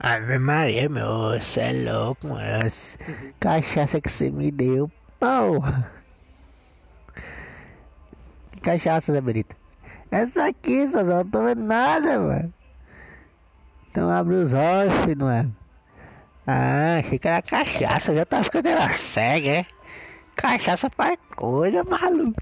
Ave Maria, meu, você é louco, mano. Cachaça que você me deu, porra. Que cachaça, Zé Benito? Essa aqui, só não tô vendo nada, mano. Então abre os olhos, filho, não é? Ah, achei que era cachaça, já tá ficando ela cega, é? Cachaça faz coisa, maluco.